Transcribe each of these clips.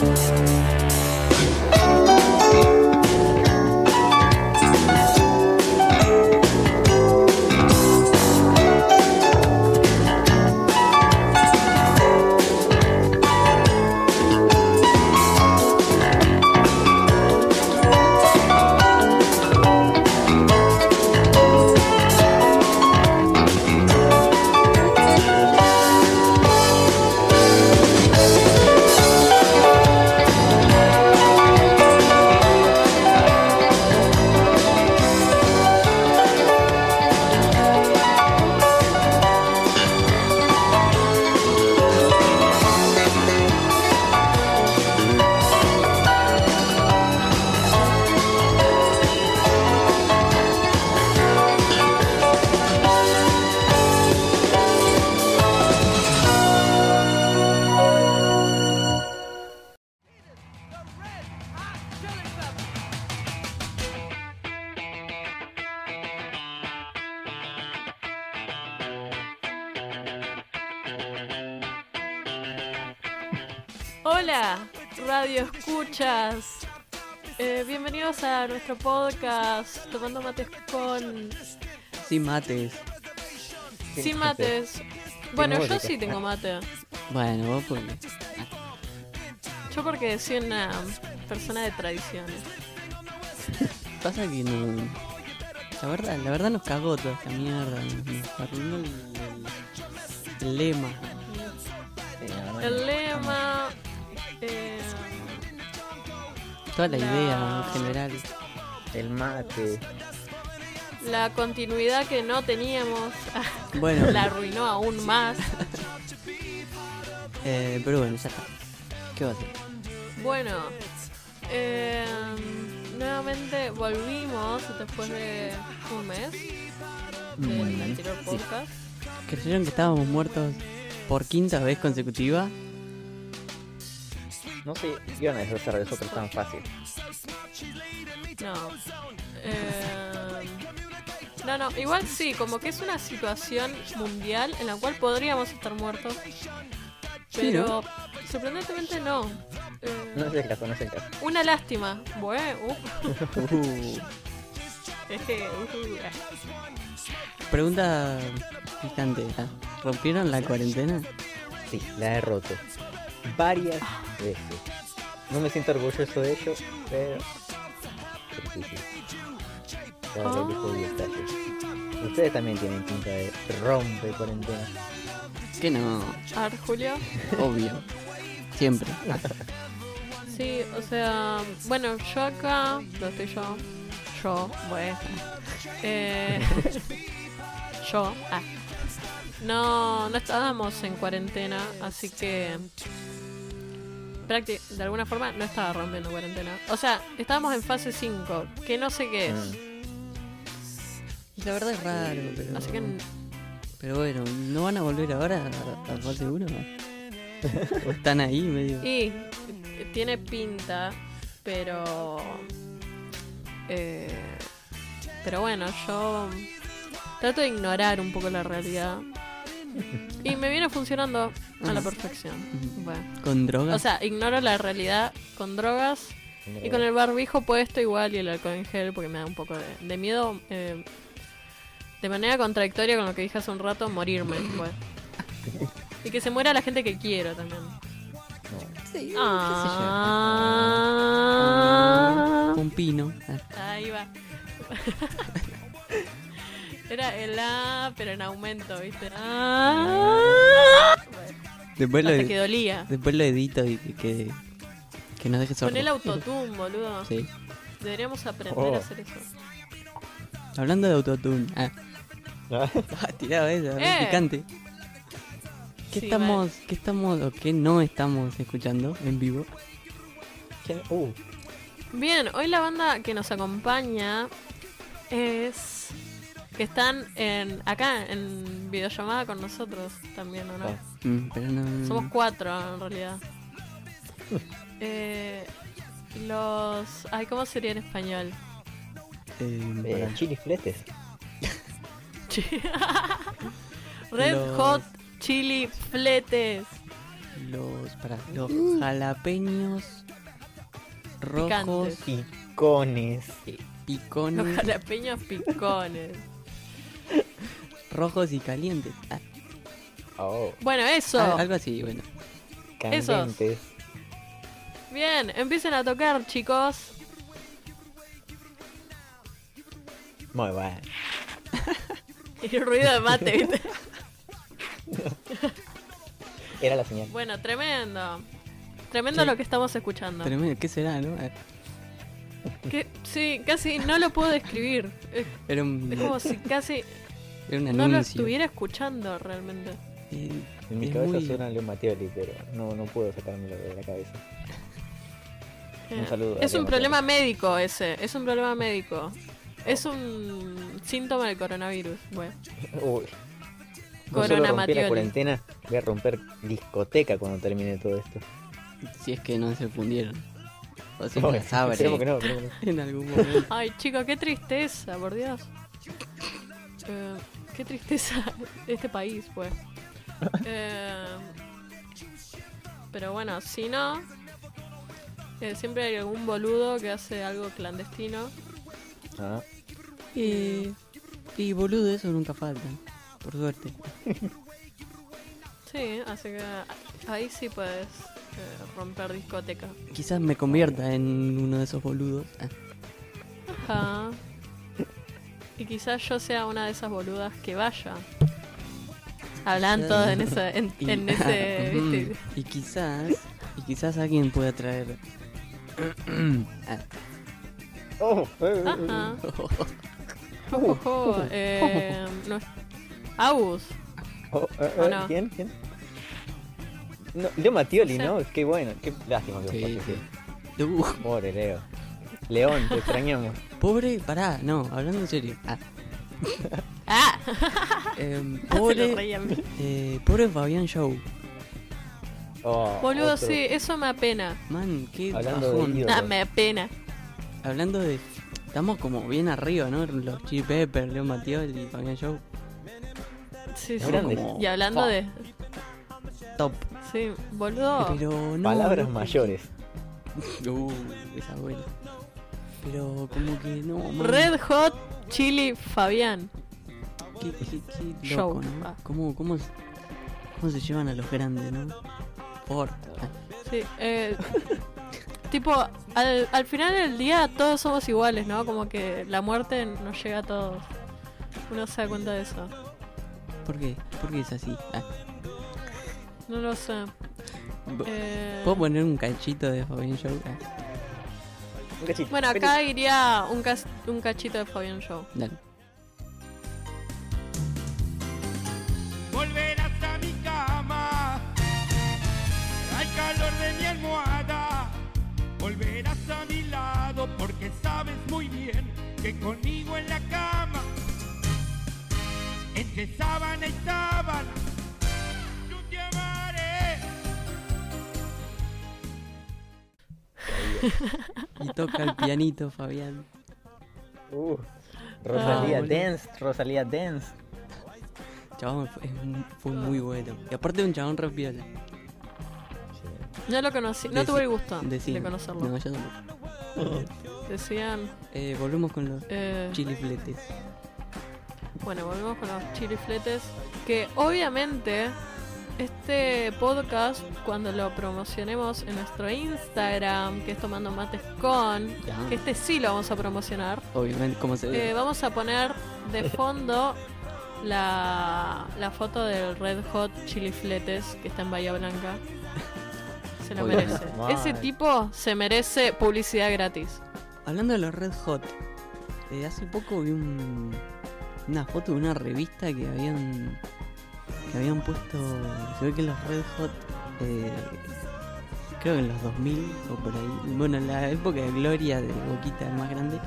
Música Hola, radio escuchas. Eh, bienvenidos a nuestro podcast Tomando Mates con... Sin mates. Sin mates. Bueno, yo música. sí tengo mate. Bueno, vos porque. Yo porque soy una persona de tradiciones. Pasa que no. La verdad, la verdad nos cagó toda esta mierda. Nos, arruinó el, el- el lema. Sí. El lema... Toda la idea en general. El mate. la continuidad que no teníamos Bueno, la arruinó aún más. eh, pero bueno, ya está. ¿Qué va a hacer? Bueno, eh, nuevamente volvimos después de un mes del Mm, anterior sí. podcast. ¿Creyeron que estábamos muertos por quinta vez consecutiva? No sé, iban a deshacer de eso, pero tan fácil. No. Eh, no, no, igual sí, como que es una situación mundial en la cual podríamos estar muertos. Sí, Pero sorprendentemente no. Eh, No es el caso, no es el caso. Una lástima. Bueno, uh, Uh, jeje, uh, pregunta picante. ¿Rompieron la cuarentena? Sí, la he roto. Varias veces. No me siento orgulloso de ello, pero. sí, sí. Ah. Ustedes también tienen pinta de rompe cuarentena. Que no, A ver, Julio. obvio. Siempre. Sí, o sea, bueno, yo acá, no estoy yo, yo, bueno, eh, yo, ah, no, no estábamos en cuarentena, así que de alguna forma no estaba rompiendo cuarentena. O sea, estábamos en fase 5, que no sé qué es. Mm. La verdad es raro, pero. Así que Pero bueno, ¿no van a volver ahora a, a fase 1? ¿O están ahí medio? Y tiene pinta, pero. eh, pero bueno, yo trato de ignorar un poco la realidad. Y me viene funcionando a la perfección. Bueno. ¿Con drogas? O sea, ignoro la realidad con drogas y con el barbijo puesto igual y el alcohol en gel porque me da un poco de, de miedo. eh, de manera contradictoria con lo que dije hace un rato, morirme. pues. Y que se muera la gente que quiero también. sí, Ah, Un pino. Ah, ahí va. Era el A, pero en aumento, ¿viste? Ah. Bueno, Después, lo, hasta que dolía. después lo edito y que, que, que nos deje Con sordo. el autotune, boludo. Sí. Deberíamos aprender Oh. a hacer eso. Hablando de autotune. Ah, ah tirado esa, Eh. picante. ¿Qué Sí, estamos, qué estamos o qué no estamos escuchando en vivo? ¿Quién? Uh, Bien, hoy la banda que nos acompaña es que están en acá en videollamada con nosotros también, ¿o no? Ah. Mm, pero no. Somos cuatro en realidad. Eh, los. Ay, ¿cómo sería en español? eh, eh, pará. chili fletes. Red Los- Hot Chili Fletes. los, para, los jalapeños rojos, Picantes. Picones. Los picones, jalapeños picones. Rojos y calientes. Ah, Oh, Bueno, eso. al- algo así, bueno. candentes. Bien, empiecen a tocar, chicos. Muy bueno. Y el ruido de mate, ¿viste? Era la señal. Bueno, tremendo. Tremendo Sí. lo que estamos escuchando. Tremendo, ¿qué será, no? Que- sí, casi no lo puedo describir. Es, Era un, es como si casi era un no lo estuviera escuchando realmente. En mi cabeza muy- suena Leo Mattioli, pero no, no puedo sacármelo de la cabeza. Un Eh, saludo a Es un problema médico ese, es un problema médico. Es un síntoma del coronavirus. Bueno, Uy. No Corona solo rompí la cuarentena, voy a romper discoteca cuando termine todo esto. Si es que no se fundieron. O si Uy, las abre esperemos que no, que no. en algún momento. ay chicos, qué tristeza, por Dios. Eh, qué tristeza este país, pues. Eh, pero bueno, si no, eh, siempre hay algún boludo que hace algo clandestino. Ah, Y, y boludo, eso nunca falta. Por suerte. Sí, así que ahí sí puedes eh, romper discoteca. Quizás me convierta en uno de esos boludos. Ah, Ajá. Y quizás yo sea una de esas boludas que vaya. Hablan todos en, esa, en, y, en ese. Y quizás. Y quizás alguien pueda traer. Ah, Oh, eh, eh, Ajá. Eh, no Agus. oh, eh, ¿O eh, no? ¿Quién? ¿Quién? No, Leo Mattioli, No sé. ¿no? Qué bueno, qué lástima que Sí, sí. Pobre Leo. León, te extrañamos. pobre, pará, no, hablando en serio. Ah, ¡Ah! em, pobre, eh, pobre Fabián Show. Oh, Boludo, otro. sí, eso me apena. Man, qué Hablando de bajón. Ah, me apena. Hablando de. Estamos como bien arriba, ¿no? Los Chili Peppers, Leo Mattioli y Fabián Show. Sí, sí. Como Y hablando de. top. Sí, boludo. Pero no. Palabras no, mayores. Uh, esa buena. Pero como que no. man, Red Hot Chili Fabián. Qué, qué, qué Show. Ah. ¿Cómo, cómo, se- cómo se llevan a los grandes, no? Por. Sí, eh, tipo, al, al final del día todos somos iguales, ¿no? Como que la muerte nos llega a todos. Uno se da cuenta de eso. ¿Por qué? ¿Por qué es así? Ah, No lo sé. Eh, ¿Puedo poner un cachito de Fabián Show? Ah, Un cachito. bueno, acá iría un, cas- un cachito de Fabián Show. dale. volverás a mi cama, al calor de mi almohada, volverás a mi lado porque sabes muy bien que conmigo en la cama, entre sábana y sábana, yo te amaré. Y toca el pianito, Fabián. Uh, Rosalía Ah, boludo. Dance, Rosalía Dance. Chabón, fue, muy bueno. Y aparte un chabón re piola. No lo conocí, no Deci- tuve el gusto de conocerlo. No, yo tampoco. Decían, Eh, volvemos con los eh, chilifletes. bueno, volvemos con los chilifletes. Que obviamente este podcast, cuando lo promocionemos en nuestro Instagram, que es Tomando Mates con, Ya. que este sí lo vamos a promocionar, Obviamente, como se ve. eh, vamos a poner de fondo la, la foto del Red Hot Chilifletes que está en Bahía Blanca. Se lo merece. Ese tipo se merece publicidad gratis. Hablando de los Red Hot, eh, hace poco vi un- una foto de una revista que habían que habían puesto. Se ve que los Red Hot, eh, creo que en los 2000 o por ahí, bueno, en la época de gloria de Boquita el más grande,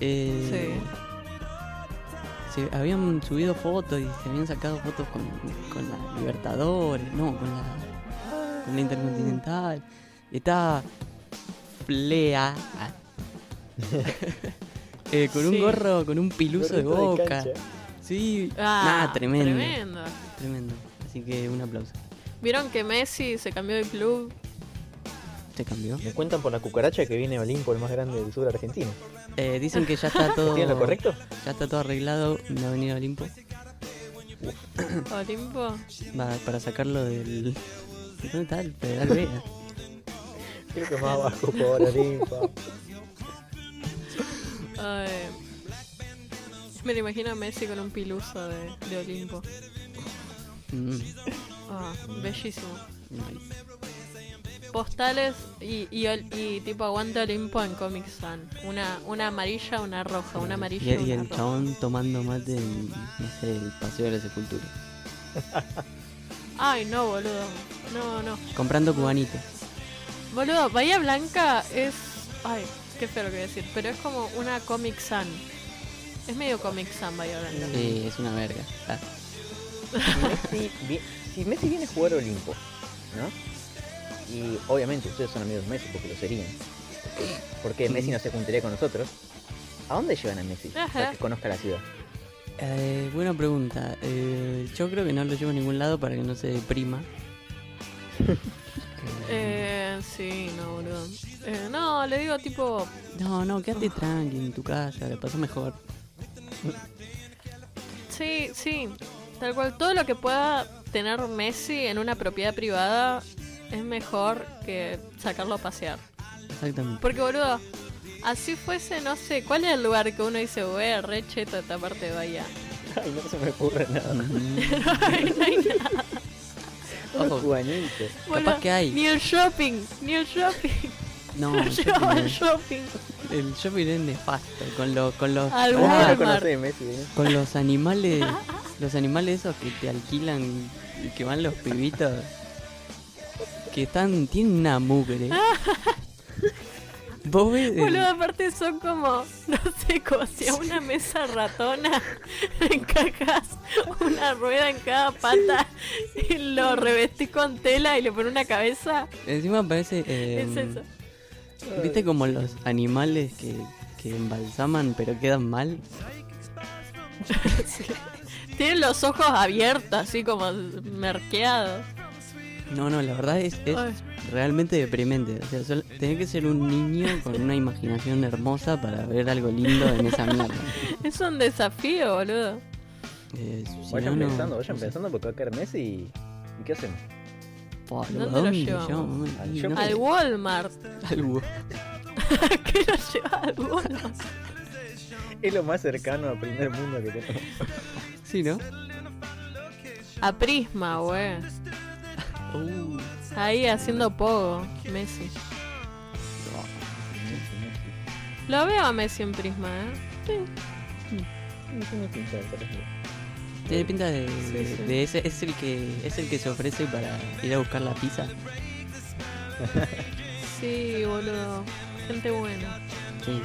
eh, se habían subido fotos y se habían sacado fotos con, con la Libertadores, no, con la, con la Intercontinental. Y estaba Flea. ah. Eh, con un gorro, con un piluso de boca. Sí, Ah, nada, tremendo, Tremendo. tremendo. Así que un aplauso. ¿Vieron que Messi se cambió de club? ¿Te cambió? Me cuentan por la cucaracha que viene Olimpo, el más grande del sur argentino. Eh, dicen que ya está todo. ¿Tienen lo correcto? Ya está todo arreglado. No va a venir Olimpo. Olimpo. Va, para sacarlo del. ¿Dónde está el Federal Vega? Creo que más abajo por Olimpo. Ay. Me lo imagino a Messi con un piluso de, de Olimpo. Mm, Ah, bellísimo. nice. Postales y, y, y tipo aguante Olimpo en Comic Sun. Una, una amarilla, una roja, una amarilla Y, y y una el roja. chabón tomando mate en no sé, el paseo de la sepultura. Ay, no, boludo. No, no. Comprando cubanitos. Boludo, Bahía Blanca es. Ay, qué feo lo que voy a decir. Pero es como una Comic Sun. Es medio Comic Sun Bahía Blanca. Sí, es una verga. Ah, Messi, vi- si Messi viene a jugar a Olimpo, ¿no? Y obviamente ustedes son amigos de Messi porque lo serían. Porque Messi no se juntaría con nosotros. ¿A dónde llevan a Messi? Para que conozca la ciudad. Eh, buena pregunta. Eh, yo creo que no lo llevo a ningún lado para que no se deprima. Eh, sí, no, boludo. Eh, no, le digo tipo. No, no, quédate tranqui en tu casa, le pasó mejor. Sí, sí. Tal cual, todo lo que pueda tener Messi en una propiedad privada es mejor que sacarlo a pasear. Exactamente. Porque, boludo, así fuese, no sé, ¿cuál es el lugar que uno dice, wey, re cheto esta parte de Bahía? Ay, no se me ocurre nada. Mm, Ay, no hay nada, Ojo. cubanito. boludo. que hay. Ni el shopping, ni el shopping. No, No llevaba el shopping. El shopping es nefasto. Con, los con, los, Al con, Walmart. no conocés Messi, con los animales. Los animales esos que te alquilan y que van los pibitos. Que están. Tienen una mugre. Vos ves. el- Boludo, aparte son como, no sé, como si a una mesa ratona encajas una rueda en cada pata y lo revestís con tela y le pones una cabeza. Encima parece. eh, Es eso. ¿Viste como los animales que, que embalsaman pero quedan mal? Tienen los ojos abiertos, así como merqueados. No, no, la verdad es, es realmente deprimente. O sea, tenés que ser un niño con una imaginación hermosa para ver algo lindo en esa mierda. Es un desafío, boludo. Eh, si Vayan no, no- pensando, no vayan sé. pensando porque va a caer Messi y... ¿Y qué hacemos? ¿Dónde ¿a lo llevamos? Al no Al Walmart. ¿Qué lo lleva al? Es lo más cercano al primer mundo que tenemos. Sí, ¿no? A Prisma, wey. Uh, Ahí haciendo pogo, Messi. Lo veo a Messi en Prisma, ¿eh? Tiene pinta de ser así. tiene pinta de, Sí, de- sí. de ese, es el que es el que se ofrece para ir a buscar la pizza. Sí, boludo. Gente buena. Sí.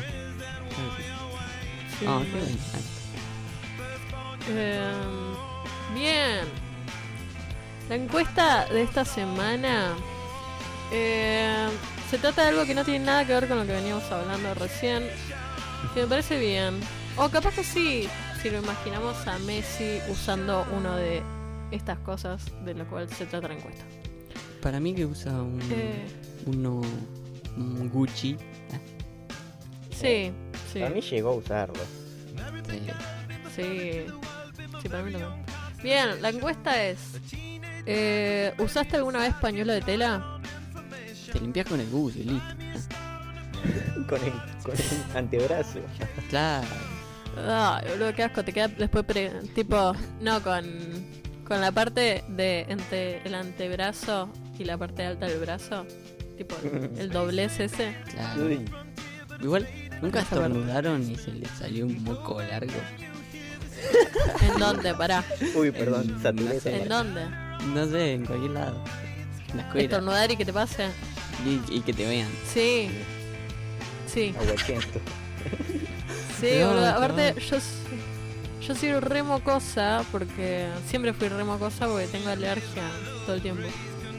Sí, Ah, me- qué bueno. Eh, bien. La encuesta de esta semana eh, se trata de algo que no tiene nada que ver con lo que veníamos hablando recién. Que me parece bien. O capaz que sí, si lo imaginamos a Messi usando uno de estas cosas de lo cual se trata la encuesta. Para mí que usa un, Eh, uno un Gucci. Sí, sí, Para mí llegó a usarlo. sí. Sí, para mí también. Bien, la encuesta es... eh, ¿Usaste alguna vez pañuelo de tela? te limpias con el Gucci, listo. Con el, con el antebrazo. Claro. Ay, boludo, qué asco, te queda después pre- tipo, no, con, con la parte de entre el antebrazo y la parte alta del brazo, tipo el, doblez ese. Claro. Igual, nunca estornudaron y se les salió un moco largo. ¿En dónde? Pará. uy perdón, En- no sé. ¿En dónde? No sé, en cualquier lado. En la escuela. ¿Estornudar y que te pase? Y, y que te vean. Sí. Sí, Aguachento. sí, Te boludo. Aparte, yo, yo soy re mocosa porque siempre fui re mocosa porque tengo alergia todo el tiempo.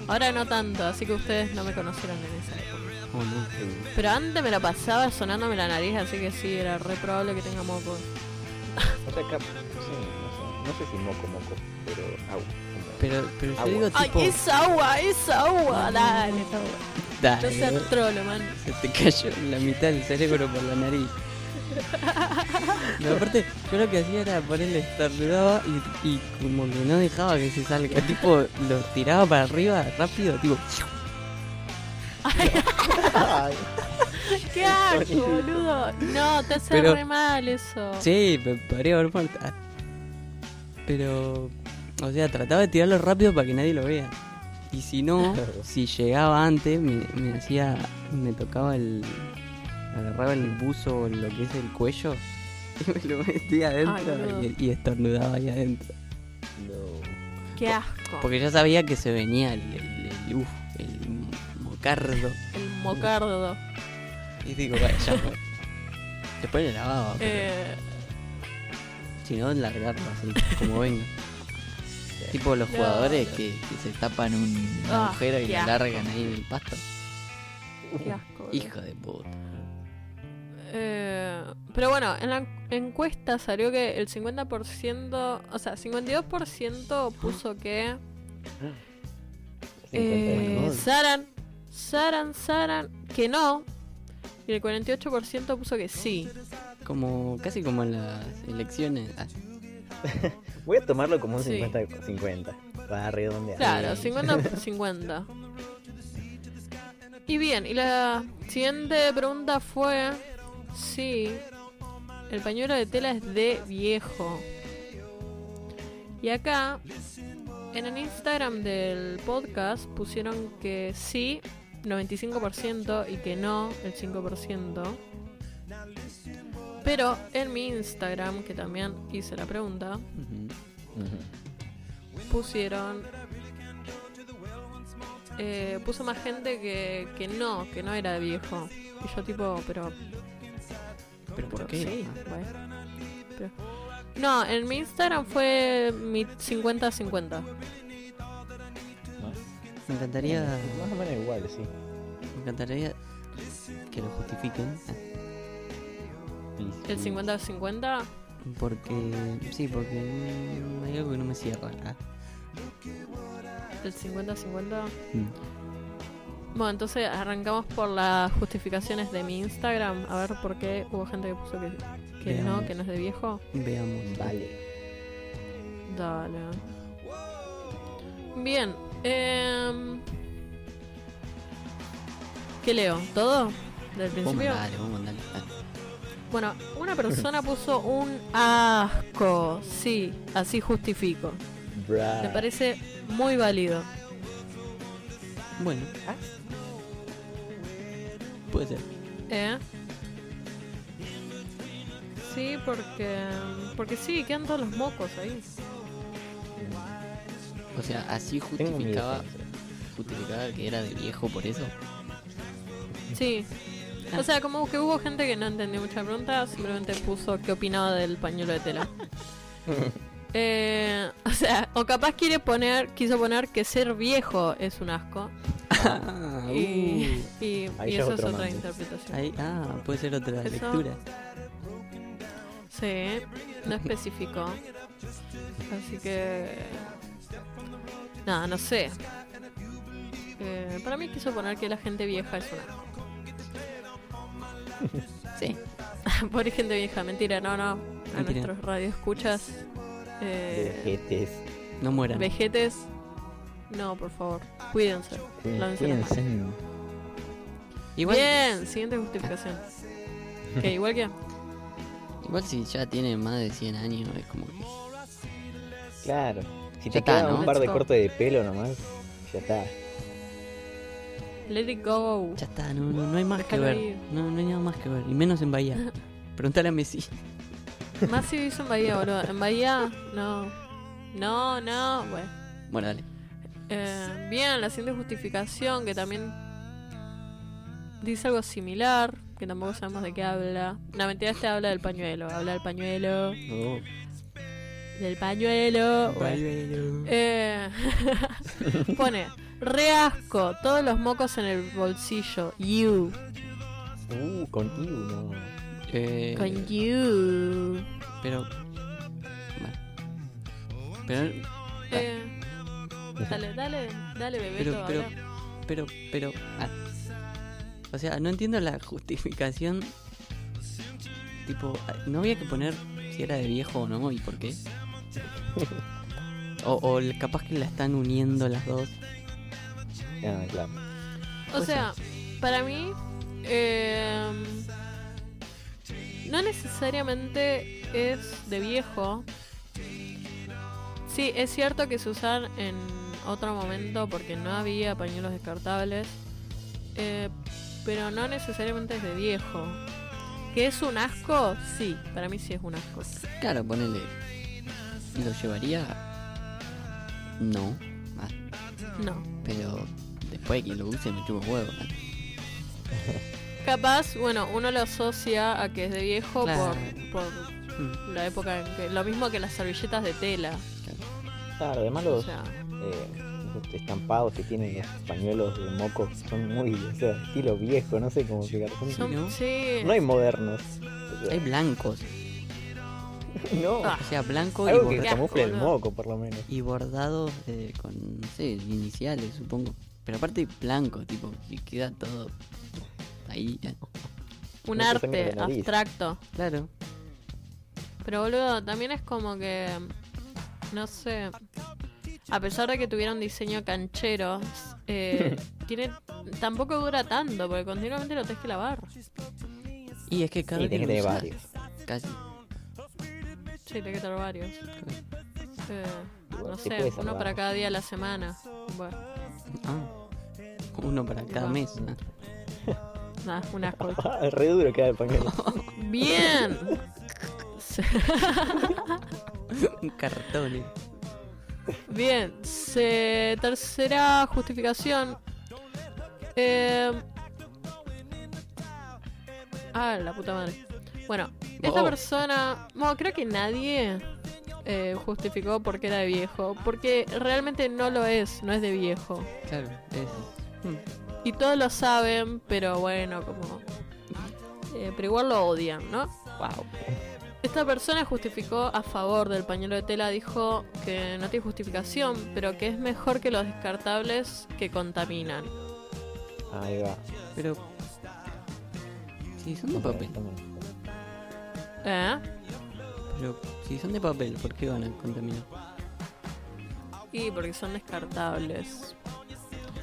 Ahora no tanto, así que ustedes no me conocieron en esa época. Oh, no. Pero antes me la pasaba sonándome la nariz, así que sí, era re probable que tenga moco. O sea, cap- sí, no no sé si moco moco, pero agua. Pero, pero yo Agua. digo Ay, tipo. es agua, es agua. Dale, es agua. Dale, No seas trolo, man. se te cayó la mitad del cerebro por la nariz. No, aparte, yo lo que hacía era ponerle estornudaba y, y como que no dejaba que se salga. Tipo, lo tiraba para arriba rápido, tipo. Ay, Qué asco, boludo. No, te hace Pero- re mal eso. Sí, me podría haber muerto. Ah. Pero, o sea, trataba de tirarlo rápido para que nadie lo vea. Y si no, si llegaba antes, me, me hacía. Me tocaba el. Agarraba el buzo o lo que es el cuello y me lo metía adentro y, y estornudaba ahí adentro. no. Qué asco. Porque ya sabía que se venía el, el, el- uf, el mocardo. El mocardo. Y digo, vaya, ya fue. Después le lavaba, pero Eh, si no, largarlo así, como venga. Tipo los No. jugadores que, que se tapan un Ah, agujero y lo largan ahí en el pasto. qué asco. Hijo de puta. Eh, pero bueno, en la encuesta salió que el 50%, o sea, 52% puso que eh, Saran, Saran, Saran, que no. Y el 48% puso que sí. Como, casi como en las elecciones. Ah, Voy a tomarlo como un Sí. 50-50 para redondear. Claro, 50-50. Y bien, y la siguiente pregunta fue si el pañuelo de tela es de viejo. Y acá, en el Instagram del podcast pusieron que sí, 95%, y que no, el 5%. Pero en mi Instagram, que también hice la pregunta, pusieron eh, puso más gente que, que no, que no era de viejo. Y yo tipo, pero... ¿Pero por qué? sí, bueno. Pero- no, en mi Instagram fue mi 50-50. ¿No? Me encantaría, Más o menos igual, sí. me encantaría que lo justifiquen. El 50-50, Porque, sí, porque hay algo que no me cierra. Ah. el 50-50. Mm. Bueno, entonces arrancamos por las justificaciones de mi Instagram. A ver por qué hubo gente que puso que, que no, que no es de viejo. Veamos. Vale. Dale. Bien. em, ¿Qué leo? ¿Todo? ¿Del Vamos, principio? dale, vamos, dale. dale. Bueno, una persona puso un asco. Sí, así justifico. Bra. Me parece muy válido. Bueno, puede ser. ¿Eh? Sí, porque. Porque sí, quedan todos los mocos ahí. O sea, así justificaba, justificaba que era de viejo por eso. Sí. O sea, como que hubo gente que no entendió mucha pregunta, simplemente puso qué opinaba del pañuelo de tela. Eh, o sea, o capaz quiere poner, quiso poner que ser viejo es un asco. Ah, Y, y, eso es otra interpretación. Ahí, ah, puede ser otra Eso- lectura. Sí, no especificó. Así que. Nada, no sé. Eh, para mí quiso poner que la gente vieja es un asco. Sí. Pobre gente vieja, mentira, no, no. A Mentira. nuestros radioescuchas. Eh, Vejetes. No mueran. vejetes. No, por favor, cuídense. Cuídense. Igual, Bien, siguiente justificación. ¿Qué? ¿Igual que? igual si ya tiene más de 100 años, es como que. Claro. Si Ya te está, queda ¿no? un par de cortes de pelo nomás, ya está. Let it go. Ya está, no, no, no hay más Déjalo que ver. ir. No, no hay nada más que ver. Y menos en Bahía. Preguntale a Messi. Más si vivís en Bahía, boludo. En Bahía, no. No, no. Bueno. Bueno, dale. Eh, bien, la siguiente justificación que también dice algo similar, que tampoco sabemos de qué habla. No, mentira, este habla del pañuelo. Habla del pañuelo. No. Del pañuelo. Bueno. Eh, pone, re asco, todos los mocos en el bolsillo. You. Uh, con Iu, no. Eh, Con you. Pero. Bueno. Pero, Eh, dale, dale, dale, bebé. pero, pero, pero, pero. ah. O sea, no entiendo la justificación. Tipo, ah, no había que poner si era de viejo o no y por qué. O, capaz que la están uniendo las dos. Ah, claro. O sea, para mí, eh, no necesariamente es de viejo. Sí, es cierto que se usan en otro momento porque no había pañuelos descartables, eh, pero no necesariamente es de viejo. ¿Que es un asco? Sí, para mí sí es un asco. Claro, ponele. ¿Lo llevaría? No. Ah, No. pero después de que lo use me chupo huevo. Capaz, bueno, uno lo asocia a que es de viejo Claro. por, por Mm, la época en que... Lo mismo que las servilletas de tela. Claro, además O los, sea, eh, estampados que tienen los pañuelos de moco son muy, o sea, estilo viejo, no sé cómo explicar. Son- son- ¿no? sí. No hay modernos. O sea, Hay blancos. no, Ah. O sea, blanco y, algo que el moco, por lo menos. y bordados eh, con, no sé, iniciales, supongo. Pero aparte blanco, tipo, y queda todo ahí. un arte abstracto. Claro. Pero boludo, también es como que... No sé. A pesar de que tuviera un diseño canchero, eh, tiene tampoco dura tanto, porque continuamente lo tenés que lavar. Y es que cada Sí, vez que tener varios. Casi. Sí, tenés que tener varios. Eh, no sé, uno salvar. para cada día de la semana. Bueno, Ah. Uno para cada Wow. mes. ¿no? nada, un asco. Ah, re duro queda el pañuelo. Bien. Un cartón. eh. Bien, se- tercera justificación. Eh, ah, la puta madre. Bueno, esta Oh. persona. Bueno, creo que nadie eh, justificó por qué era de viejo. Porque realmente no lo es, no es de viejo. Claro, es. Y todos lo saben, pero bueno, como. eh, pero igual lo odian, ¿no? Wow. Esta persona justificó a favor del pañuelo de tela, dijo que no tiene justificación, pero que es mejor que los descartables que contaminan. Ahí va. Pero. Si son de papel. ¿Eh? Pero si son de papel, ¿por qué van a contaminar? Y porque son descartables.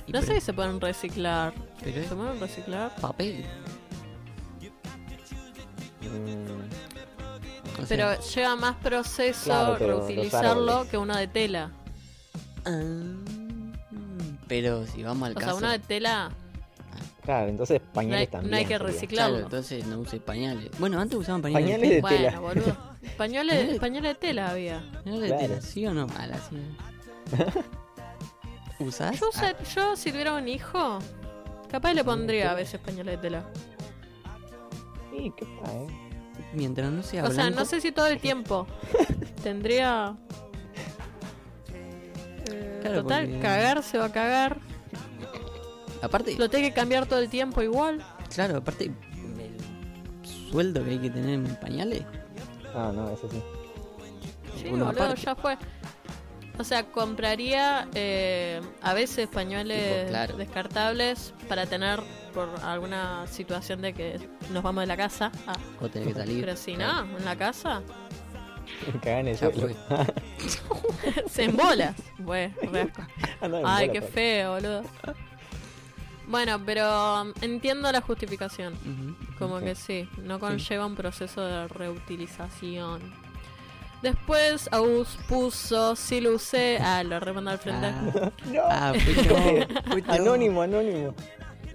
Y No sé si se pueden reciclar. Pero ¿Se pueden reciclar? papel. Mm, Pero sea, lleva más proceso Claro, pero los reutilizarlo que uno de tela. ah, pero si vamos al O sea, caso. uno de tela claro, entonces no hay, pañales también. no hay que reciclarlo. Claro, entonces no use pañales. Bueno, antes usaban pañales. Pañales de bueno, tela. boludo. Pañuelos, Pañales- de tela había. ¿Pañales de Claro. tela, ¿sí o no? A la sí. ¿Usás? Yo, usa- yo si tuviera un hijo, capaz le pondría a veces pañuelos de tela. Sí, qué pa, eh. Mientras no sea O sea, no sé si todo el tiempo. Tendría. Eh, Claro, total, porque- cagar se va a cagar. Aparte, Lo tengo que cambiar todo el tiempo igual. claro, aparte el sueldo que hay que tener en pañales. Ah, no, eso sí. Sí, Uno boludo, aparte. ya fue. O sea, compraría eh, a veces pañueles Tipo, claro. descartables para tener por alguna situación de que nos vamos de la casa. Ah, O tener que salir. pero si Claro, no, en la casa Cagan Ya fue. se embola. Bueno, Ay, qué feo, boludo. Bueno, pero um, entiendo la justificación. Como que sí, no conlleva un proceso de reutilización. Después Agus puso, sí lo usé. Ah, lo remando al frente. Ah, No. ah, fui yo. Anónimo, anónimo.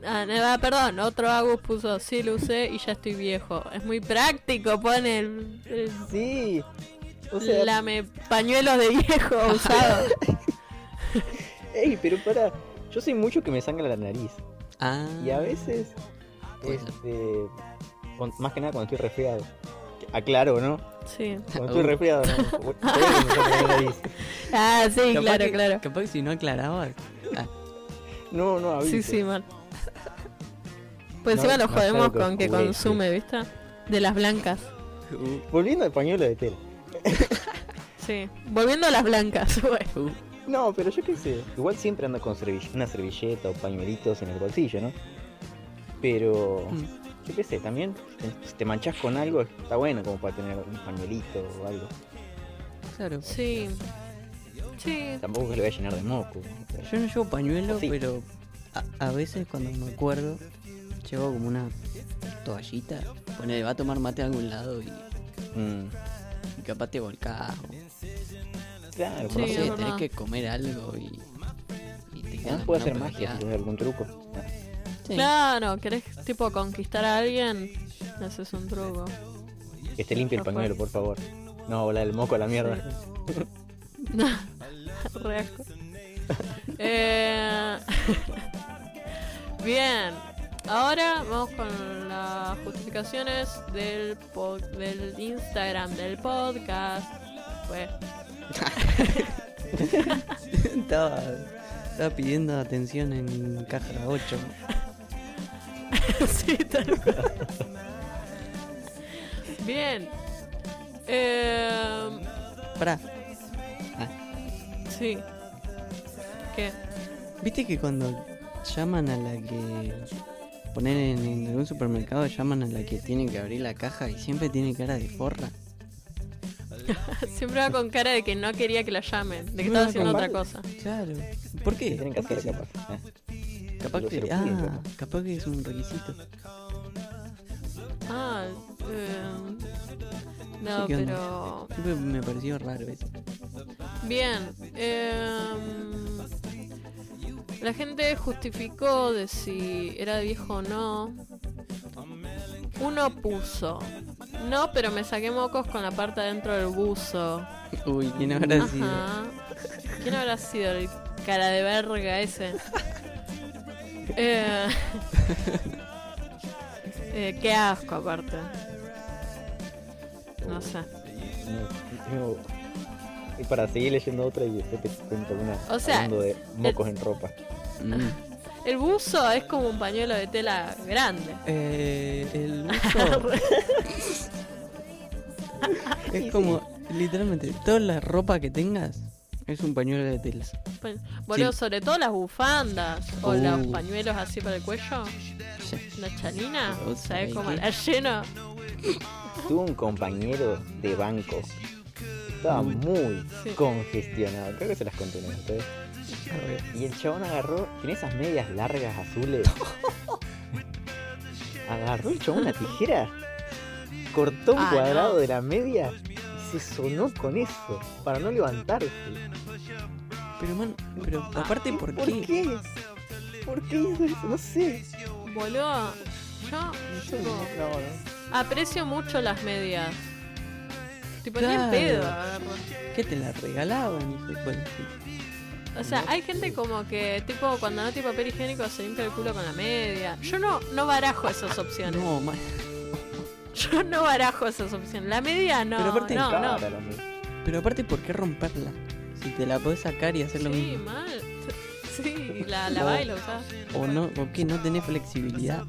Ah, perdón, otro Agus puso, sí lo usé y ya estoy viejo. Es muy práctico, pone el, el Sí. O sea, lame pañuelos de viejo usado. ey, pero para. Yo soy mucho que me sangra la nariz. Ah, Y a veces. Este. con- más que nada cuando estoy resfriado. Aclaro, ¿no? Sí. Cuando estoy Uh. resfriado, ¿no? Ah, sí, capaz claro, que- claro. Capaz que si no aclaraba. Ah, No, no, avise. Sí, sí, mal. Pues No, encima lo jodemos con que jugué, consume, ¿viste? De las blancas. uh, Volviendo al pañuelo de tela. Sí. Volviendo a las blancas, bueno. Uh, No, pero yo qué sé. Igual siempre ando con servill- una servilleta o pañuelitos en el bolsillo, ¿no? Pero, mm. Yo qué sé, también si te manchas con algo, está bueno como para tener un pañuelito o algo. Claro. Sí. Sí. Tampoco que lo voy a llenar de moco. Yo no llevo pañuelo, Sí. pero a, a veces cuando me acuerdo, llevo como una toallita. Pone, va a tomar mate a algún lado y, Mm, y capaz te volcás. o- claro, Sí, no sé, tenés que comer algo y, y te quedas puede hacer magia si tienes algún truco. Sí. Claro, querés tipo conquistar a alguien, le haces un truco. Que esté limpio el pañuelo, por favor. No, volar el moco a la mierda. Re asco. Eh, Bien, ahora vamos con las justificaciones del, pod- del Instagram del podcast. Pues, estaba, estaba pidiendo atención en caja 8. sí, tal cual. Bien. Eh, Pará, sí. ¿Qué? ¿viste que cuando llaman a la que... Poner en, en algún supermercado, llaman a la que tiene que abrir la caja y siempre tiene cara de forra? Siempre va con cara de que no quería que la llamen, de que No, estaba haciendo otra mal. cosa. Claro. ¿Por qué? ¿Qué tienen. Ah, Capaz que, piden, ah, capaz. que es un requisito. Ah, eh, no, pero Siempre me pareció raro eso. bien. em, la gente justificó de si era viejo o no. Uno puso. No, pero me saqué mocos con la parte adentro del buzo. Uy, ¿quién habrá sido? ¿Quién habrá sido el cara de verga ese? Eh, eh, qué asco aparte. No sé. No, no. Y para seguir leyendo otra y después te cuento una O sea, hablando de mocos en ropa. Mm. El buzo es como un pañuelo de tela grande. Eh, el buzo es como, literalmente, toda la ropa que tengas es un pañuelo de tela. Pa- Boludo, Sí. sobre todo las bufandas o Uh. los pañuelos así para el cuello. Sí. La chalina, Vos ¿sabes cómo la lleno? Tuve un compañero de banco. Estaba Uy. muy Sí. congestionado. Creo que se las conté vez. ustedes. Y el chabón agarró, tiene esas medias largas azules. agarró el chabón una tijera, cortó un Ah, cuadrado no. de la media se sonó con eso para no levantarse. Pero man, pero aparte, ¿por ¿Por qué? qué? ¿Por qué hizo eso? No sé. Boludo, yo No, tipo, no. aprecio mucho las medias. Tipo, ni en Claro. pedo agarro. ¿Qué te la regalaban? hijo Bueno, sí. O sea, hay gente como que, tipo, cuando no tiene papel higiénico se limpia el culo con la media. Yo no, no barajo esas opciones. No, man. Yo no barajo esas opciones. La media no. Pero aparte no, no. La. Pero aparte, ¿por qué romperla? Si te la podés sacar y hacer lo Sí, mismo. mal. Sí, la, la la usás. O no, o que no tenés flexibilidad.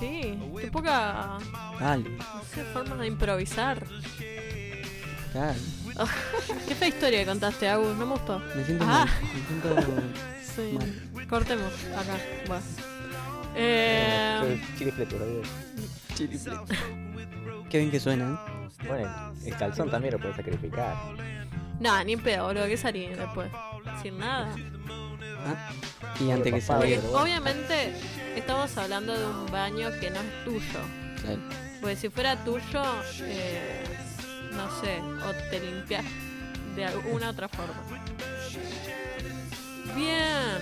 Sí, qué poca, Dale, no sé, forma de improvisar. dale. Qué fea historia que contaste, Agus, no me gustó. Me siento Ah. mal. Me siento Sí, mal. cortemos acá. Bueno. Eh, adiós. Chiriflete. Qué bien que suena, ¿eh? Bueno, el calzón también lo puedes sacrificar. no, ni en pedo, boludo, ¿qué salí después? Sin nada. Ah, Y antes que salga. bueno. obviamente estamos hablando de un baño que no es tuyo. Claro. Porque si fuera tuyo, eh, no sé, o te limpias de alguna otra forma. Bien,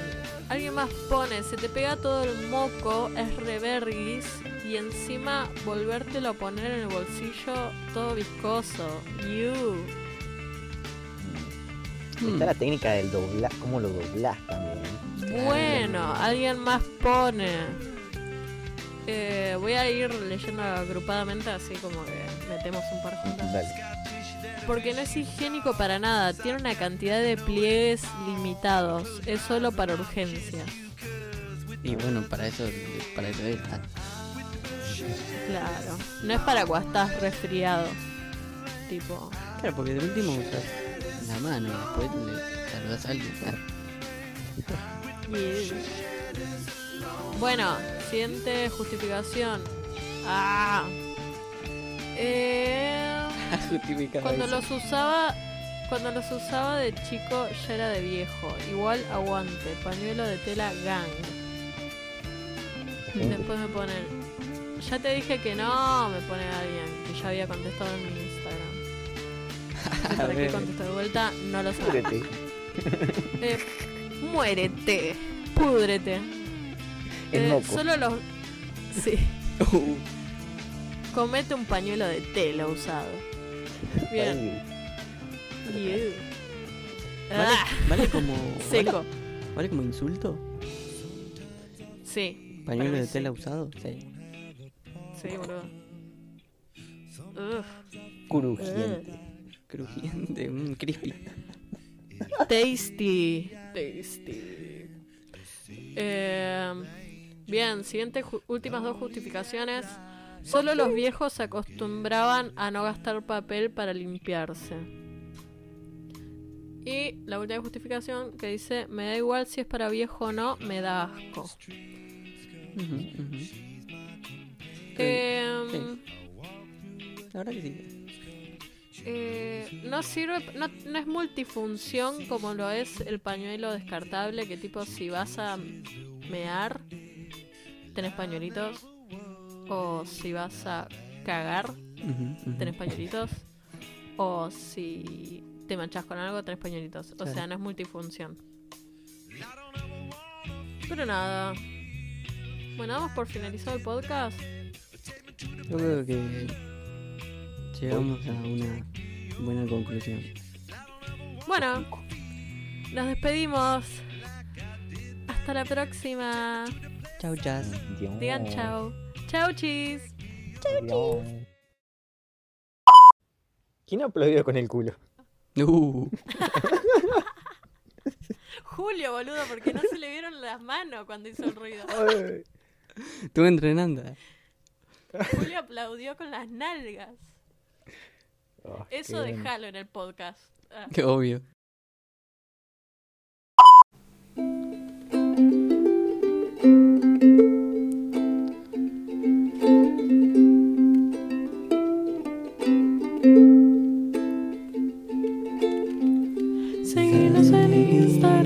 alguien más pone, se te pega todo el moco, es reverguis y encima volvértelo a poner en el bolsillo todo viscoso. You. Está la técnica del doblar, cómo lo doblás también. Bueno, alguien más pone. Eh, voy a ir leyendo agrupadamente así como que metemos un par juntas. Dale. Porque no es higiénico para nada, tiene una cantidad de pliegues limitados, es solo para urgencias. Y bueno, para eso, para eso es. Ah, Claro, no es para cuando estás resfriado. Tipo, Claro, porque de último usas la mano y después le saludás a alguien. Ah, Yeah. Bueno, siguiente justificación. Ah. Eh, justificado cuando eso. los usaba, cuando los usaba de chico ya era de viejo. Igual aguante, pañuelo de tela gang. Después me ponen, ya te dije que no, me pone alguien que ya había contestado en mi Instagram. No sé ¿Para qué de vuelta? No lo sé. Púdrete. Eh, muérete, púdrete. El Eh, solo los. Sí. Uh, Comete un pañuelo de tela usado. Bien. Ay, Iu. ¿Vale, Ah, vale como. seco. ¿vale, vale como insulto? Sí. ¿Pañuelo de tela usado? Sí. Sí, boludo. Ugh. Crujiente. Crujiente, un crispy. Tasty. Tasty. Eh, bien, siguiente ju- últimas dos justificaciones. Solo los viejos se acostumbraban a no gastar papel para limpiarse. Y la última justificación que dice, me da igual si es para viejo o no, me da asco. La verdad que sí. Eh, no sirve, no, no es multifunción como lo es el pañuelo descartable, que tipo si vas a mear, tenés pañuelitos, o si vas a cagar, tenés pañuelitos, o si te manchas con algo, tenés pañuelitos. O Claro. sea, no es multifunción. Pero nada. Bueno, damos por finalizado el podcast. Yo creo que llegamos a una buena conclusión. Bueno, nos despedimos. Hasta la próxima. Chau, chas. Digan chao. Chao, chis. Dios. ¿Quién aplaudió con el culo? Uh, Julio, boludo, porque no se le vieron las manos cuando hizo el ruido. Estuve entrenando. Julio aplaudió con las nalgas. Oh, Eso déjalo en el podcast. Ah. Qué obvio. Seguinos en